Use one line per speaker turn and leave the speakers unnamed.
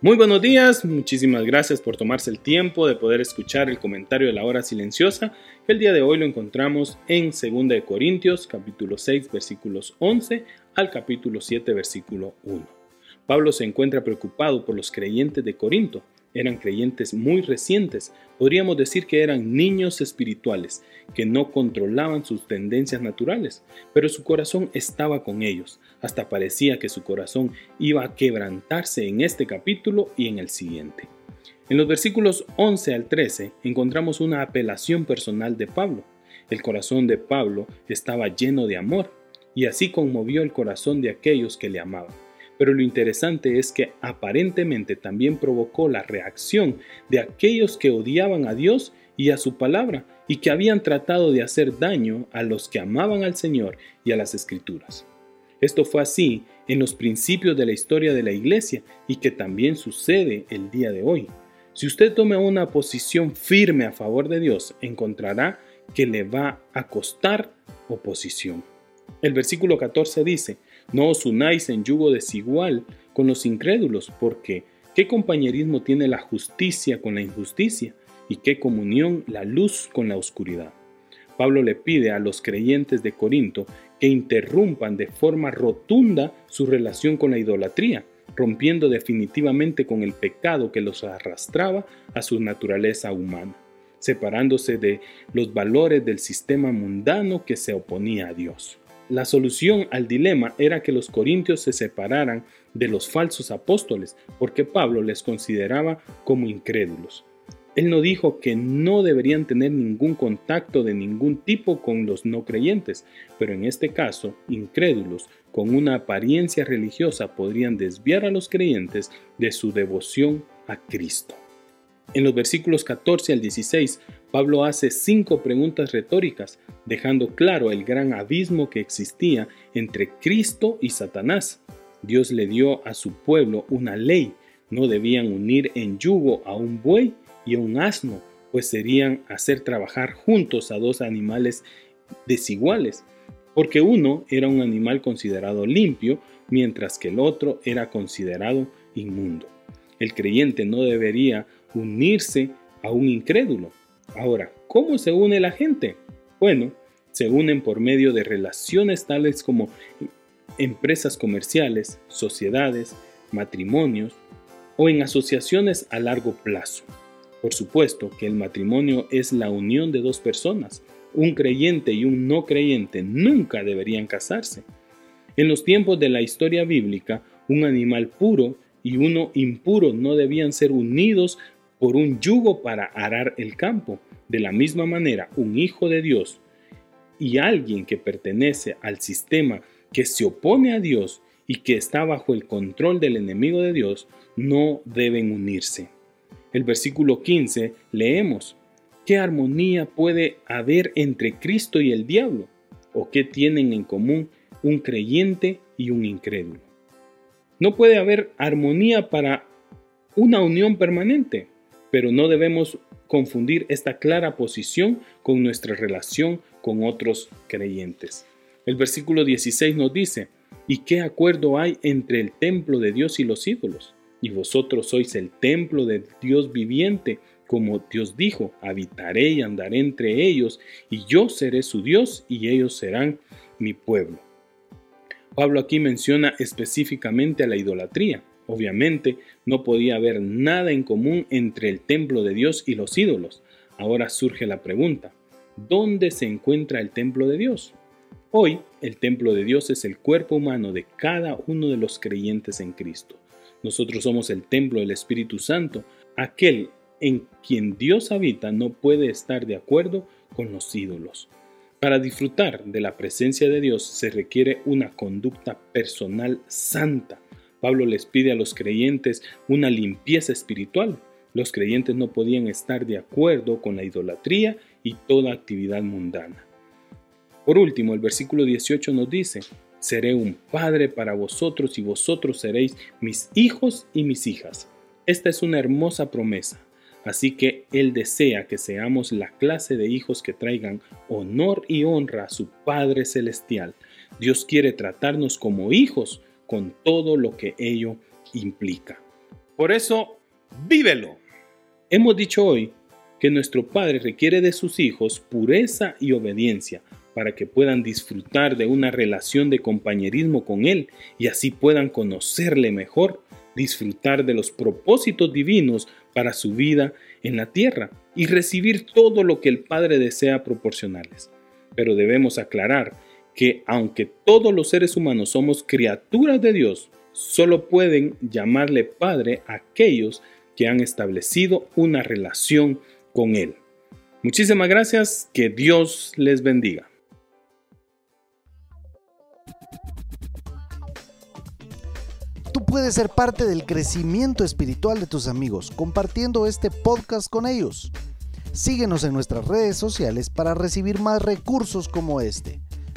Muy buenos días, muchísimas gracias por tomarse el tiempo de poder escuchar el comentario de la hora silenciosa. El día de hoy lo encontramos en 2 de Corintios, capítulo 6, versículos 11 al capítulo 7, versículo 1. Pablo se encuentra preocupado por los creyentes de Corinto, eran creyentes muy recientes, podríamos decir que eran niños espirituales, que no controlaban sus tendencias naturales, pero su corazón estaba con ellos, hasta parecía que su corazón iba a quebrantarse en este capítulo y en el siguiente. En los versículos 11 al 13 encontramos una apelación personal de Pablo. El corazón de Pablo estaba lleno de amor, y así conmovió el corazón de aquellos que le amaban. Pero lo interesante es que aparentemente también provocó la reacción de aquellos que odiaban a Dios y a su palabra y que habían tratado de hacer daño a los que amaban al Señor y a las escrituras. Esto fue así en los principios de la historia de la iglesia y que también sucede el día de hoy. Si usted toma una posición firme a favor de Dios, encontrará que le va a costar oposición. El versículo 14 dice, no os unáis en yugo desigual con los incrédulos, porque ¿qué compañerismo tiene la justicia con la injusticia? ¿Y qué comunión la luz con la oscuridad? Pablo le pide a los creyentes de Corinto que interrumpan de forma rotunda su relación con la idolatría, rompiendo definitivamente con el pecado que los arrastraba a su naturaleza humana, separándose de los valores del sistema mundano que se oponía a Dios. La solución al dilema era que los corintios se separaran de los falsos apóstoles, porque Pablo les consideraba como incrédulos. Él no dijo que no deberían tener ningún contacto de ningún tipo con los no creyentes, pero en este caso, incrédulos con una apariencia religiosa podrían desviar a los creyentes de su devoción a Cristo. En los versículos 14 al 16, Pablo hace cinco preguntas retóricas, dejando claro el gran abismo que existía entre Cristo y Satanás. Dios le dio a su pueblo una ley, no debían unir en yugo a un buey y a un asno, pues serían hacer trabajar juntos a dos animales desiguales, porque uno era un animal considerado limpio, mientras que el otro era considerado inmundo. El creyente no debería unirse a un incrédulo, Ahora, ¿cómo se une la gente? Bueno, se unen por medio de relaciones tales como empresas comerciales, sociedades, matrimonios o en asociaciones a largo plazo. Por supuesto que el matrimonio es la unión de dos personas. Un creyente y un no creyente nunca deberían casarse. En los tiempos de la historia bíblica, un animal puro y uno impuro no debían ser unidos por un yugo para arar el campo. De la misma manera, un hijo de Dios y alguien que pertenece al sistema que se opone a Dios y que está bajo el control del enemigo de Dios, no deben unirse. El versículo 15 leemos, ¿qué armonía puede haber entre Cristo y el diablo? ¿O qué tienen en común un creyente y un incrédulo? No puede haber armonía para una unión permanente pero no debemos confundir esta clara posición con nuestra relación con otros creyentes. El versículo 16 nos dice, ¿y qué acuerdo hay entre el templo de Dios y los ídolos? Y vosotros sois el templo de Dios viviente, como Dios dijo, habitaré y andaré entre ellos, y yo seré su Dios, y ellos serán mi pueblo. Pablo aquí menciona específicamente a la idolatría. Obviamente, no podía haber nada en común entre el templo de Dios y los ídolos. Ahora surge la pregunta, ¿dónde se encuentra el templo de Dios? Hoy, el templo de Dios es el cuerpo humano de cada uno de los creyentes en Cristo. Nosotros somos el templo del Espíritu Santo. Aquel en quien Dios habita no puede estar de acuerdo con los ídolos. Para disfrutar de la presencia de Dios se requiere una conducta personal santa Pablo les pide a los creyentes una limpieza espiritual. Los creyentes no podían estar de acuerdo con la idolatría y toda actividad mundana. Por último, el versículo 18 nos dice, Seré un padre para vosotros y vosotros seréis mis hijos y mis hijas. Esta es una hermosa promesa. Así que Él desea que seamos la clase de hijos que traigan honor y honra a su Padre Celestial. Dios quiere tratarnos como hijos con todo lo que ello implica. Por eso, vívelo. Hemos dicho hoy que nuestro Padre requiere de sus hijos pureza y obediencia para que puedan disfrutar de una relación de compañerismo con Él y así puedan conocerle mejor, disfrutar de los propósitos divinos para su vida en la tierra y recibir todo lo que el Padre desea proporcionarles. Pero debemos aclarar que aunque todos los seres humanos somos criaturas de Dios, solo pueden llamarle Padre aquellos que han establecido una relación con Él. Muchísimas gracias, que Dios les bendiga.
Tú puedes ser parte del crecimiento espiritual de tus amigos compartiendo este podcast con ellos. Síguenos en nuestras redes sociales para recibir más recursos como este.